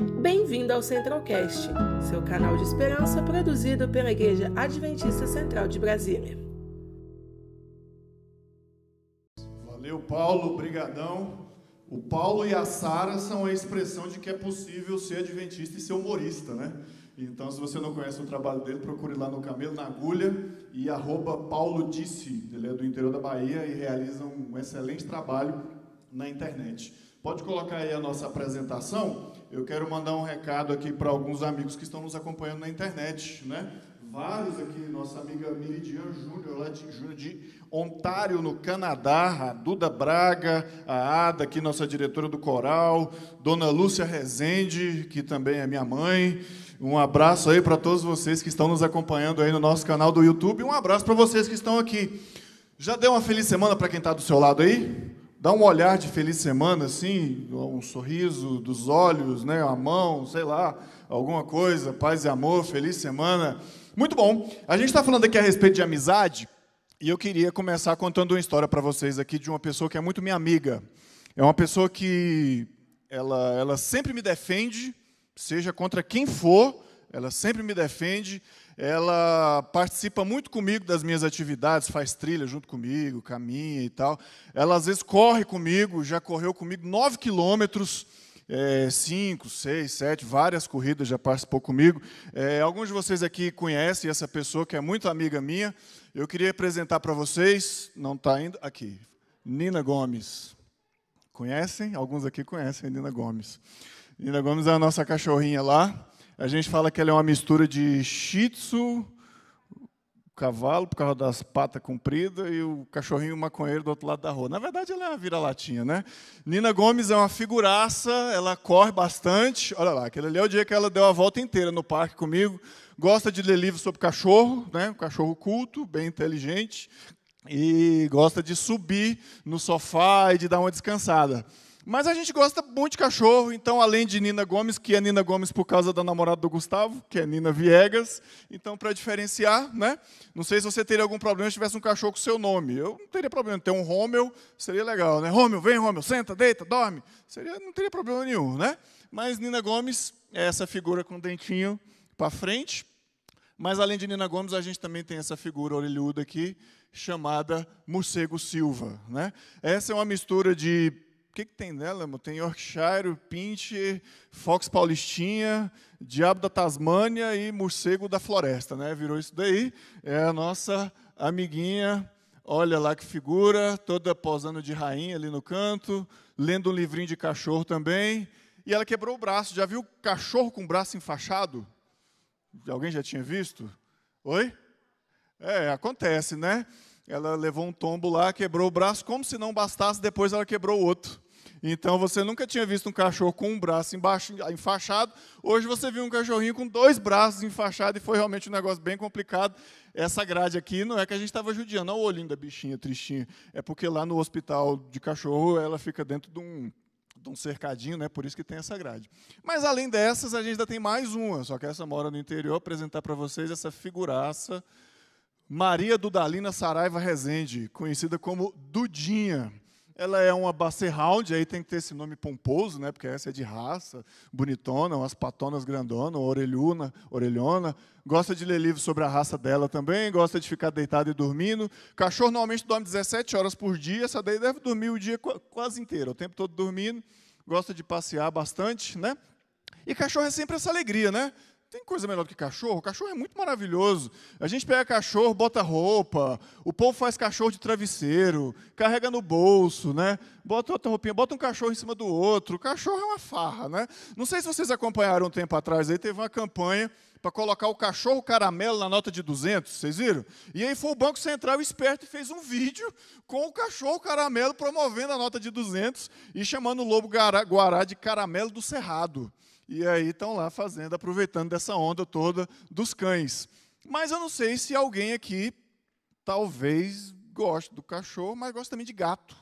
Bem-vindo ao Centralcast, seu canal de esperança produzido pela Igreja Adventista Central de Brasília. Valeu, Paulo, brigadão. O Paulo e a Sara são a expressão de que é possível ser adventista e ser humorista, né? Então, se você não conhece o trabalho dele, procure lá no Camelo na Agulha e arroba Paulo Disse. Ele é do interior da Bahia e realiza um excelente trabalho na internet. Pode colocar aí a nossa apresentação. Eu quero mandar um recado aqui para alguns amigos que estão nos acompanhando na internet, né? Vários aqui, nossa amiga Miridian Júnior, lá de, de Ontário, no Canadá, a Duda Braga, a Ada, aqui, nossa diretora do coral, Dona Lúcia Rezende, que também é minha mãe. Um abraço aí para todos vocês que estão nos acompanhando aí no nosso canal do YouTube. Um abraço para vocês que estão aqui. Já deu uma feliz semana para quem está do seu lado aí? Dá um olhar de feliz semana, assim, um sorriso dos olhos, né, a mão, sei lá, alguma coisa, paz e amor, feliz semana. Muito bom. A gente está falando aqui a respeito de amizade e eu queria começar contando uma história para vocês aqui de uma pessoa que é muito minha amiga. É uma pessoa que ela, ela sempre me defende, seja contra quem for, ela sempre me defende. Ela participa muito comigo das minhas atividades, faz trilha junto comigo, caminha e tal. Ela às vezes corre comigo, já correu comigo nove quilômetros, é, cinco, seis, sete, várias corridas já participou comigo. É, alguns de vocês aqui conhecem essa pessoa que é muito amiga minha. Eu queria apresentar para vocês, não está ainda, aqui, Nina Gomes. Conhecem? Alguns aqui conhecem a Nina Gomes. Nina Gomes é a nossa cachorrinha lá. A gente fala que ela é uma mistura de shih tzu, cavalo, por causa das patas compridas, e o cachorrinho maconheiro do outro lado da rua. Na verdade, ela é uma vira-latinha, né? Nina Gomes é uma figuraça, ela corre bastante. Olha lá, aquele ali é o dia que ela deu a volta inteira no parque comigo. Gosta de ler livros sobre cachorro, né? Um cachorro culto, bem inteligente. E gosta de subir no sofá e de dar uma descansada. Mas a gente gosta muito de cachorro, então, além de Nina Gomes, que é Nina Gomes por causa da namorada do Gustavo, que é Nina Viegas, então, para diferenciar, né? Não sei se você teria algum problema se tivesse um cachorro com seu nome. Eu não teria problema ter um Romeu, seria legal, né? Romeu, vem, Romeu, senta, deita, dorme. Seria, não teria problema nenhum, né? Mas Nina Gomes é essa figura com o dentinho para frente. Mas, além de Nina Gomes, a gente também tem essa figura orelhuda aqui, chamada Morcego Silva. Né? Essa é uma mistura de o que, que tem nela? Tem Yorkshire, Pincher, Fox Paulistinha, Diabo da Tasmânia e Morcego da Floresta, né? Virou isso daí. É a nossa amiguinha, olha lá que figura, toda posando de rainha ali no canto, lendo um livrinho de cachorro também. E ela quebrou o braço. Já viu cachorro com o braço enfaixado? Alguém já tinha visto? Oi? É, acontece, né? Ela levou um tombo lá, quebrou o braço, como se não bastasse, depois ela quebrou o outro. Então você nunca tinha visto um cachorro com um braço embaixo, enfaixado, hoje você viu um cachorrinho com dois braços enfaixados e foi realmente um negócio bem complicado. Essa grade aqui não é que a gente estava judiando, olha o olhinho da bichinha, tristinha, é porque lá no hospital de cachorro ela fica dentro de um, de um cercadinho, né? por isso que tem essa grade. Mas além dessas, a gente ainda tem mais uma, só que essa mora no interior, apresentar para vocês essa figuraça Maria Dudalina Saraiva Rezende, conhecida como Dudinha. Ela é uma Basset Hound, aí tem que ter esse nome pomposo, né? Porque essa é de raça, bonitona, umas patonas grandonas, orelhuna, orelhona. Gosta de ler livros sobre a raça dela também, gosta de ficar deitada e dormindo. Cachorro normalmente dorme 17 horas por dia, essa daí deve dormir o dia quase inteiro, o tempo todo dormindo. Gosta de passear bastante, né? E cachorro é sempre essa alegria, né? Tem coisa melhor do que cachorro? Cachorro é muito maravilhoso. A gente pega cachorro, bota roupa, o povo faz cachorro de travesseiro, carrega no bolso, né? Bota outra roupinha, bota um cachorro em cima do outro. O cachorro é uma farra, né? Não sei se vocês acompanharam um tempo atrás aí, teve uma campanha para colocar o cachorro caramelo na nota de 200, vocês viram? E aí foi o Banco Central esperto e fez um vídeo com o cachorro caramelo promovendo a nota de 200 e chamando o lobo guará de caramelo do cerrado. E aí estão lá fazendo, aproveitando dessa onda toda dos cães. Mas eu não sei se alguém aqui talvez goste do cachorro, mas gosta também de gato.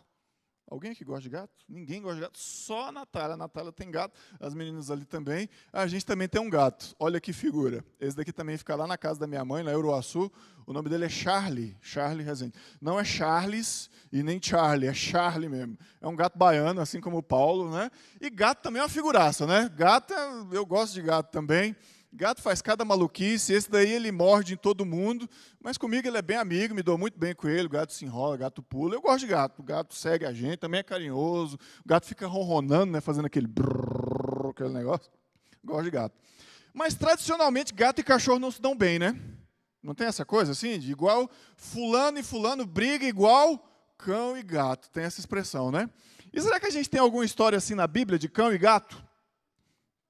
Alguém aqui gosta de gato? Ninguém gosta de gato, só a Natália. A Natália tem gato, as meninas ali também. A gente também tem um gato. Olha que figura. Esse daqui também fica lá na casa da minha mãe, na Euroaçu. O nome dele é Charlie, Charlie Rezende. Não é Charles e nem Charlie, é Charlie mesmo. É um gato baiano, assim como o Paulo, né? E gato também é uma figuraça, né? Gato, eu gosto de gato também. Gato faz cada maluquice, esse daí ele morde em todo mundo, mas comigo ele é bem amigo, me dou muito bem com ele, o gato se enrola, o gato pula. Eu gosto de gato, o gato segue a gente, também é carinhoso, o gato fica ronronando, né, fazendo aquele brrr, aquele negócio. Gosto de gato. Mas tradicionalmente gato e cachorro não se dão bem, né? Não tem essa coisa assim? De igual fulano e fulano briga igual cão e gato. Tem essa expressão, né? E será que a gente tem alguma história assim na Bíblia de cão e gato?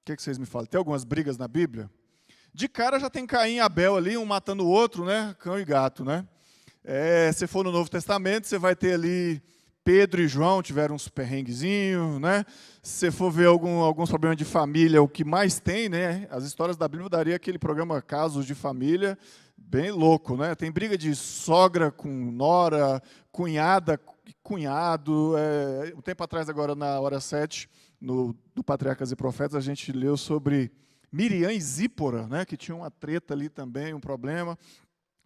Que, que vocês me falam? Tem algumas brigas na Bíblia? De cara já tem Caim e Abel ali, um matando o outro, né? Cão e gato, né? É, se for no Novo Testamento, você vai ter ali Pedro e João tiveram uns perrenguezinhos, né? Se for ver algum, alguns problemas de família, o que mais tem, né? As histórias da Bíblia daria aquele programa Casos de Família, bem louco, né? Tem briga de sogra com nora, cunhada, cunhado. É, um tempo atrás, agora na hora 7, no, do Patriarcas e Profetas, a gente leu sobre Miriam e Zípora, né, que tinha uma treta ali também, um problema.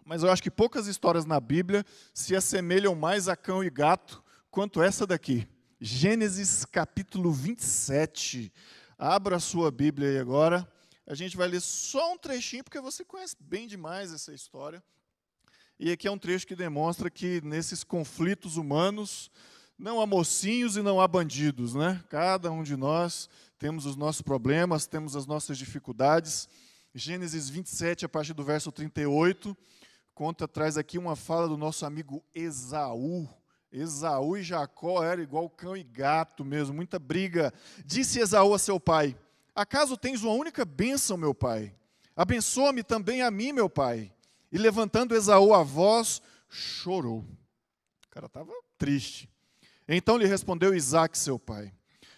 Mas eu acho que poucas histórias na Bíblia se assemelham mais a cão e gato quanto essa daqui. Gênesis capítulo 27. Abra a sua Bíblia aí agora. A gente vai ler só um trechinho, porque você conhece bem demais essa história. E aqui é um trecho que demonstra que nesses conflitos humanos, não há mocinhos e não há bandidos, né? Cada um de nós temos os nossos problemas, temos as nossas dificuldades. Gênesis 27, a partir do verso 38, conta, traz aqui uma fala do nosso amigo Esaú. Esaú e Jacó eram igual cão e gato mesmo, muita briga. Disse Esaú a seu pai: Acaso tens uma única bênção, meu pai? Abençoa-me também a mim, meu pai. E levantando Esaú a voz, chorou. O cara estava triste. Então lhe respondeu Isaac, seu pai: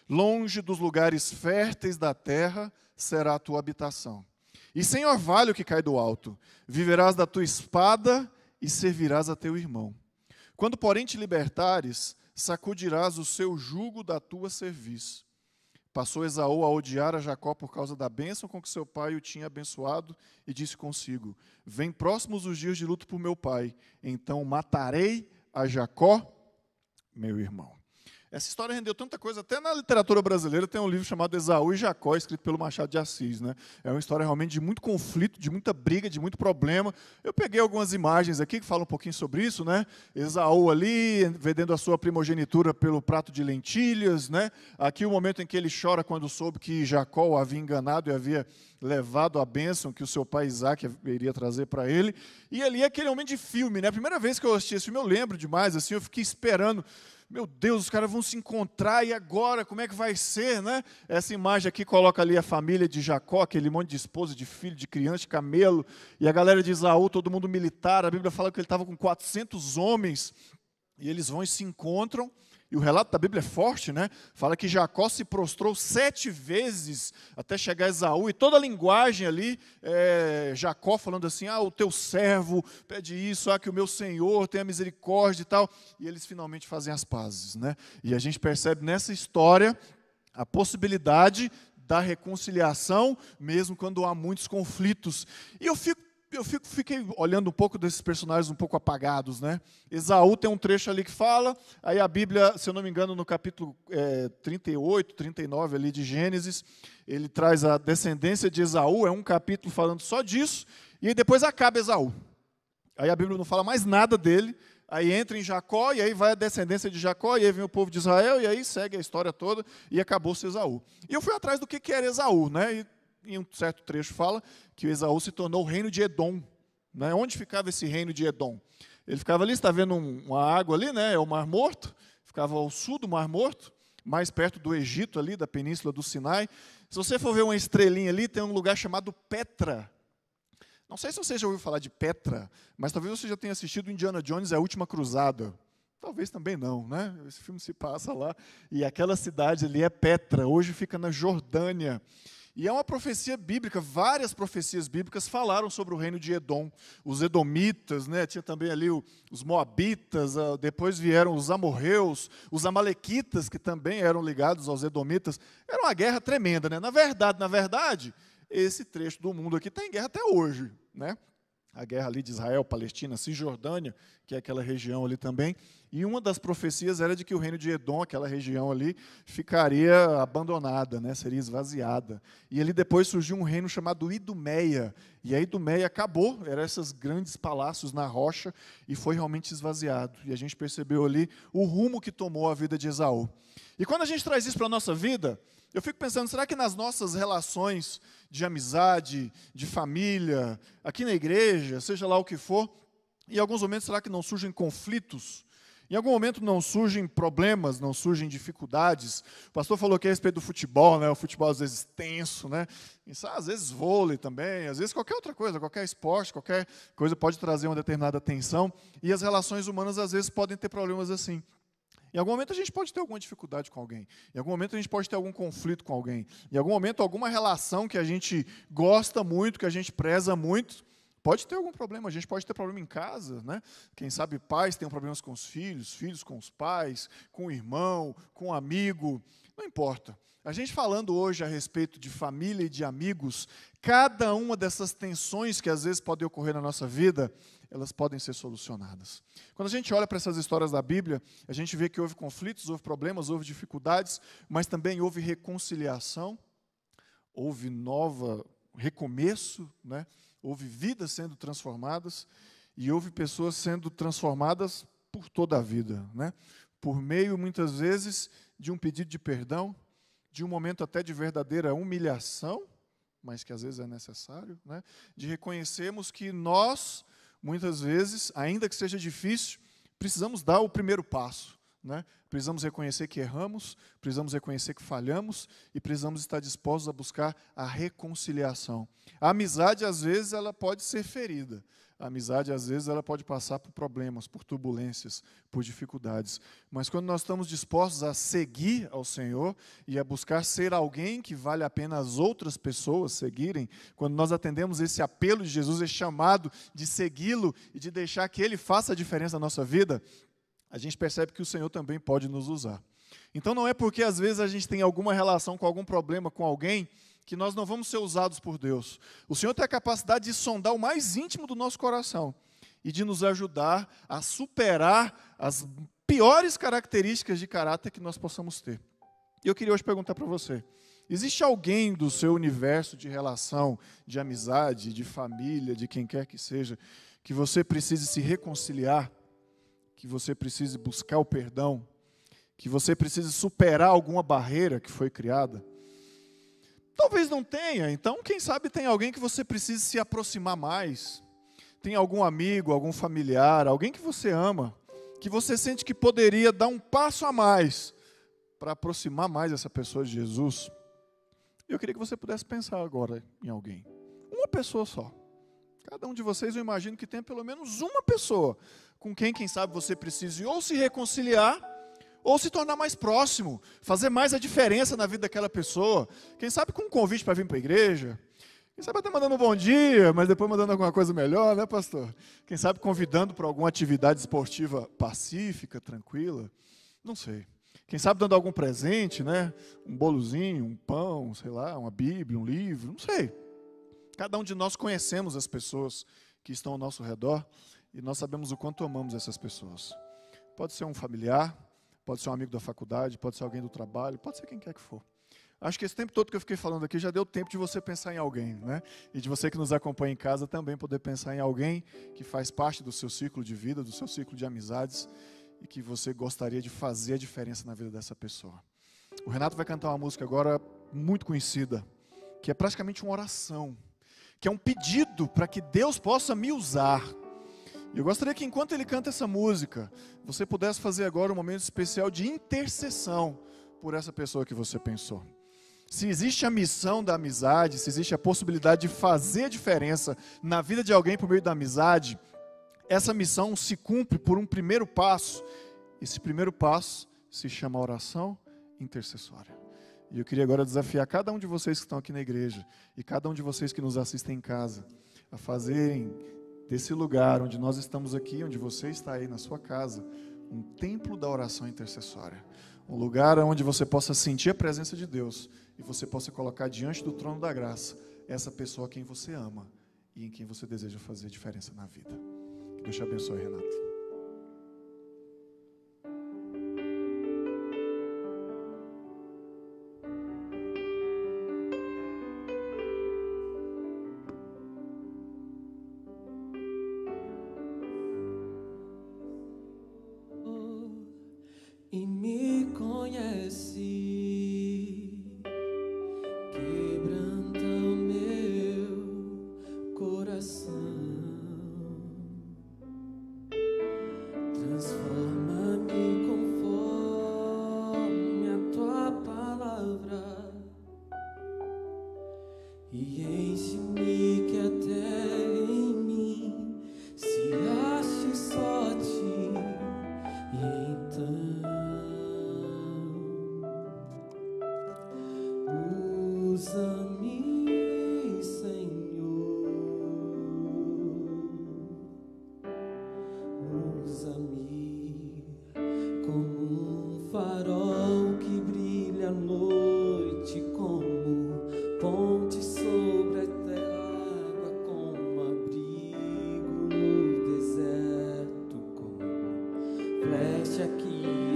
Longe dos lugares férteis da terra será a tua habitação. E sem orvalho que cai do alto, viverás da tua espada e servirás a teu irmão. Quando, porém, te libertares, sacudirás o seu jugo da tua serviço. Passou Esaú a odiar a Jacó por causa da bênção com que seu pai o tinha abençoado e disse consigo: Vem próximos os dias de luto por meu pai, então matarei a Jacó meu irmão. Essa história rendeu tanta coisa, até na literatura brasileira tem um livro chamado Esaú e Jacó, escrito pelo Machado de Assis. Né? É uma história realmente de muito conflito, de muita briga, de muito problema. Eu peguei algumas imagens aqui que falam um pouquinho sobre isso. Né? Esaú ali, vendendo a sua primogenitura pelo prato de lentilhas. Né? Aqui o momento em que ele chora quando soube que Jacó o havia enganado e havia levado a bênção que o seu pai Isaac iria trazer para ele. E ali aquele momento de filme. Né? A primeira vez que eu assisti esse filme, eu lembro demais, assim, eu fiquei esperando meu Deus, os caras vão se encontrar e agora, como é que vai ser, né? Essa imagem aqui coloca ali a família de Jacó, aquele monte de esposa, de filho, de criança, de camelo, e a galera de Isaú, todo mundo militar. A Bíblia fala que ele estava com 400 homens, e eles vão e se encontram. E o relato da Bíblia é forte, né? Fala que Jacó se prostrou sete vezes até chegar a Esaú, e toda a linguagem ali, é, Jacó falando assim: ah, o teu servo pede isso, ah, que o meu senhor tenha misericórdia e tal. E eles finalmente fazem as pazes, né? E a gente percebe nessa história a possibilidade da reconciliação, mesmo quando há muitos conflitos. E eu fico eu fico, fiquei olhando um pouco desses personagens um pouco apagados, né? Esaú tem um trecho ali que fala, aí a Bíblia, se eu não me engano, no capítulo é, 38, 39 ali de Gênesis, ele traz a descendência de Esaú, é um capítulo falando só disso, e depois acaba Esaú. Aí a Bíblia não fala mais nada dele, aí entra em Jacó, e aí vai a descendência de Jacó, e aí vem o povo de Israel, e aí segue a história toda, e acabou-se Esaú. E eu fui atrás do que, que era Esaú, né? E em um certo trecho fala que Esaú se tornou o reino de Edom. Né? Onde ficava esse reino de Edom? Ele ficava ali, está vendo uma água ali, né? é o Mar Morto, ficava ao sul do Mar Morto, mais perto do Egito ali, da península do Sinai. Se você for ver uma estrelinha ali, tem um lugar chamado Petra. Não sei se você já ouviu falar de Petra, mas talvez você já tenha assistido Indiana Jones A Última Cruzada. Talvez também não, né? Esse filme se passa lá. E aquela cidade ali é Petra, hoje fica na Jordânia. E é uma profecia bíblica, várias profecias bíblicas falaram sobre o reino de Edom. Os edomitas, né? tinha também ali os moabitas, ah, depois vieram os amorreus, os amalequitas, que também eram ligados aos edomitas. Era uma guerra tremenda. Né? Na verdade, na verdade, esse trecho do mundo aqui está em guerra até hoje. Né? A guerra ali de Israel, Palestina, Cisjordânia, que é aquela região ali também. E uma das profecias era de que o reino de Edom, aquela região ali, ficaria abandonada, né, seria esvaziada. E ali depois surgiu um reino chamado Idumeia. E a Idumeia acabou, eram esses grandes palácios na rocha, e foi realmente esvaziado. E a gente percebeu ali o rumo que tomou a vida de Esaú. E quando a gente traz isso para a nossa vida, eu fico pensando, será que nas nossas relações de amizade, de família, aqui na igreja, seja lá o que for, em alguns momentos será que não surgem conflitos? Em algum momento não surgem problemas, não surgem dificuldades. O pastor falou aqui a respeito do futebol, né? O futebol às vezes tenso, né? Isso, às vezes vôlei também, às vezes qualquer outra coisa, qualquer esporte, qualquer coisa pode trazer uma determinada tensão. E as relações humanas às vezes podem ter problemas assim. Em algum momento a gente pode ter alguma dificuldade com alguém. Em algum momento a gente pode ter algum conflito com alguém. Em algum momento alguma relação que a gente gosta muito, que a gente preza muito, pode ter algum problema. A gente pode ter problema em casa, né? Quem sabe pais têm problemas com os filhos, filhos com os pais, com o irmão, com o amigo. Não importa. A gente falando hoje a respeito de família e de amigos, cada uma dessas tensões que às vezes podem ocorrer na nossa vida, elas podem ser solucionadas. Quando a gente olha para essas histórias da Bíblia, a gente vê que houve conflitos, houve problemas, houve dificuldades, mas também houve reconciliação, houve nova recomeço, né? houve vidas sendo transformadas e houve pessoas sendo transformadas por toda a vida, né? por meio, muitas vezes, de um pedido de perdão, de um momento até de verdadeira humilhação, mas que às vezes é necessário, né? de reconhecermos que nós muitas vezes, ainda que seja difícil, precisamos dar o primeiro passo. Né? Precisamos reconhecer que erramos, precisamos reconhecer que falhamos e precisamos estar dispostos a buscar a reconciliação. A amizade, às vezes, ela pode ser ferida, a amizade, às vezes, ela pode passar por problemas, por turbulências, por dificuldades. Mas quando nós estamos dispostos a seguir ao Senhor e a buscar ser alguém que vale a pena as outras pessoas seguirem, quando nós atendemos esse apelo de Jesus, esse chamado de segui-lo e de deixar que ele faça a diferença na nossa vida, a gente percebe que o Senhor também pode nos usar. Então não é porque às vezes a gente tem alguma relação com algum problema com alguém que nós não vamos ser usados por Deus. O Senhor tem a capacidade de sondar o mais íntimo do nosso coração e de nos ajudar a superar as piores características de caráter que nós possamos ter. E eu queria hoje perguntar para você: existe alguém do seu universo de relação, de amizade, de família, de quem quer que seja, que você precise se reconciliar, que você precise buscar o perdão, que você precise superar alguma barreira que foi criada? Talvez não tenha, então quem sabe tem alguém que você precise se aproximar mais. Tem algum amigo, algum familiar, alguém que você ama, que você sente que poderia dar um passo a mais para aproximar mais essa pessoa de Jesus. Eu queria que você pudesse pensar agora em alguém. Uma pessoa só. Cada um de vocês, eu imagino que tem pelo menos uma pessoa com quem, quem sabe, você precise ou se reconciliar ou se tornar mais próximo, fazer mais a diferença na vida daquela pessoa. Quem sabe com um convite para vir para a igreja. Quem sabe até mandando um bom dia, mas depois mandando alguma coisa melhor, né, pastor? Quem sabe convidando para alguma atividade esportiva pacífica, tranquila. Não sei. Quem sabe dando algum presente, né? Um bolozinho, um pão, sei lá, uma Bíblia, um livro, não sei. Cada um de nós conhecemos as pessoas que estão ao nosso redor e nós sabemos o quanto amamos essas pessoas. Pode ser um familiar, Pode ser um amigo da faculdade, pode ser alguém do trabalho, pode ser quem quer que for. Acho que esse tempo todo que eu fiquei falando aqui já deu tempo de você pensar em alguém, né? E de você que nos acompanha em casa também poder pensar em alguém que faz parte do seu ciclo de vida, do seu ciclo de amizades e que você gostaria de fazer a diferença na vida dessa pessoa. O Renato vai cantar uma música agora muito conhecida, que é praticamente uma oração, que é um pedido para que Deus possa me usar eu gostaria que enquanto ele canta essa música, você pudesse fazer agora um momento especial de intercessão por essa pessoa que você pensou. Se existe a missão da amizade, se existe a possibilidade de fazer diferença na vida de alguém por meio da amizade, essa missão se cumpre por um primeiro passo. Esse primeiro passo se chama oração intercessória. E eu queria agora desafiar cada um de vocês que estão aqui na igreja e cada um de vocês que nos assistem em casa a fazerem desse lugar onde nós estamos aqui, onde você está aí na sua casa, um templo da oração intercessória. Um lugar onde você possa sentir a presença de Deus e você possa colocar diante do trono da graça essa pessoa a quem você ama e em quem você deseja fazer diferença na vida. Que Deus te abençoe, Renato. 一言一行。Veste aqui.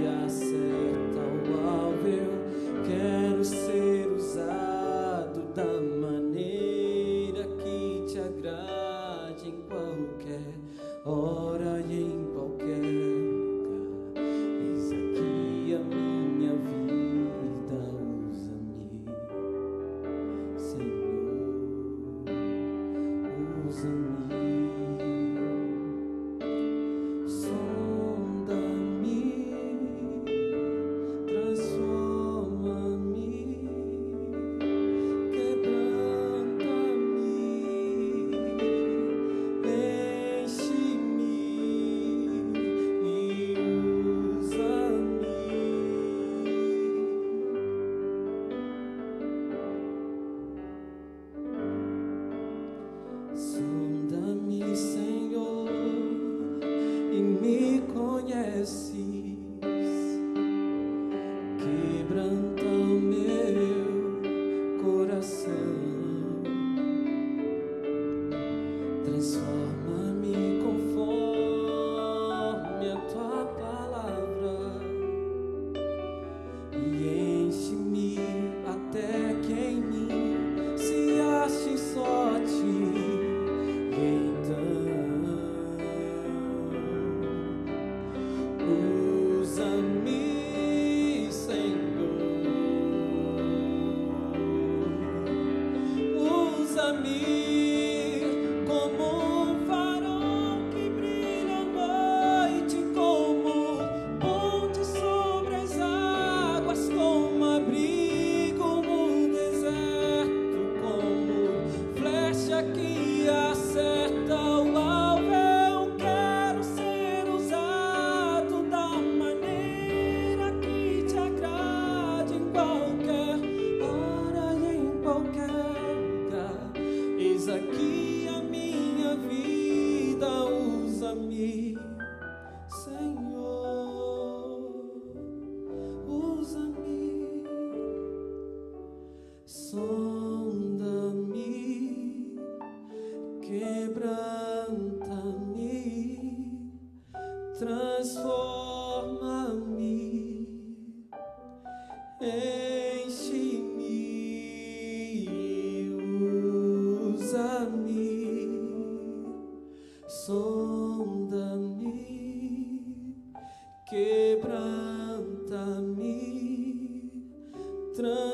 Vamos ficar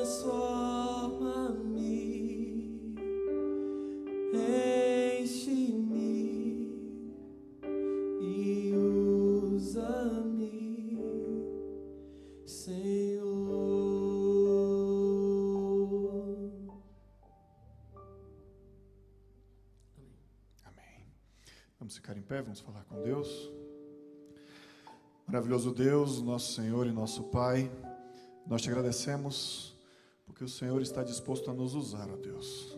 em pé, vamos falar com Deus. Maravilhoso Deus, nosso Senhor e nosso Pai, nós te agradecemos porque o Senhor está disposto a nos usar, ó Deus.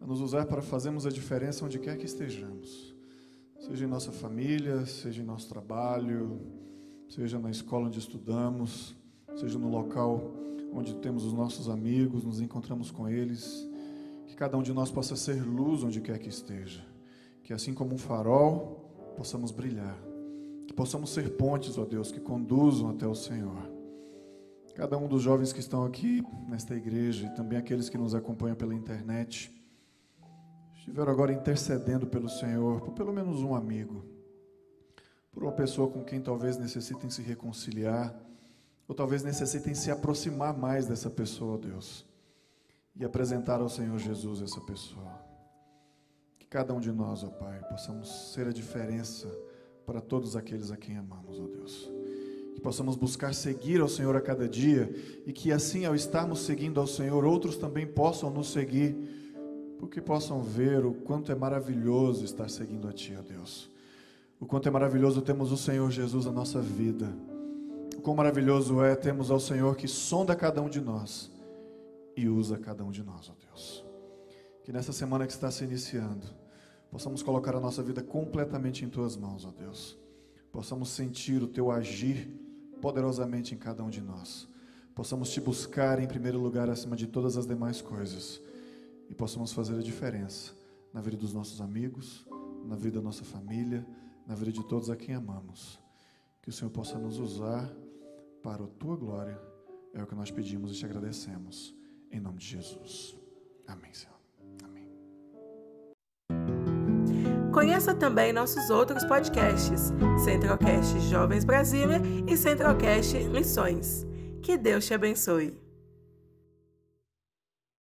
A nos usar para fazermos a diferença onde quer que estejamos. Seja em nossa família, seja em nosso trabalho, seja na escola onde estudamos, seja no local onde temos os nossos amigos, nos encontramos com eles. Que cada um de nós possa ser luz onde quer que esteja. Que assim como um farol, possamos brilhar. Que possamos ser pontes, ó Deus, que conduzam até o Senhor. Cada um dos jovens que estão aqui nesta igreja e também aqueles que nos acompanham pela internet, estiveram agora intercedendo pelo Senhor, por pelo menos um amigo, por uma pessoa com quem talvez necessitem se reconciliar, ou talvez necessitem se aproximar mais dessa pessoa, Deus, e apresentar ao Senhor Jesus essa pessoa. Cada um de nós, ó Pai, possamos ser a diferença para todos aqueles a quem amamos, ó Deus que possamos buscar seguir ao Senhor a cada dia e que assim, ao estarmos seguindo ao Senhor, outros também possam nos seguir, porque possam ver o quanto é maravilhoso estar seguindo a Ti, ó Deus. O quanto é maravilhoso temos o Senhor Jesus na nossa vida. O quão maravilhoso é termos ao Senhor que sonda cada um de nós e usa cada um de nós, ó Deus. Que nessa semana que está se iniciando, possamos colocar a nossa vida completamente em Tuas mãos, ó Deus. Possamos sentir o Teu agir poderosamente em cada um de nós. Possamos te buscar em primeiro lugar acima de todas as demais coisas e possamos fazer a diferença na vida dos nossos amigos, na vida da nossa família, na vida de todos a quem amamos. Que o Senhor possa nos usar para a tua glória. É o que nós pedimos e te agradecemos. Em nome de Jesus. Amém, Senhor. Conheça também nossos outros podcasts, Centralcast Jovens Brasília e Centralcast Missões. Que Deus te abençoe.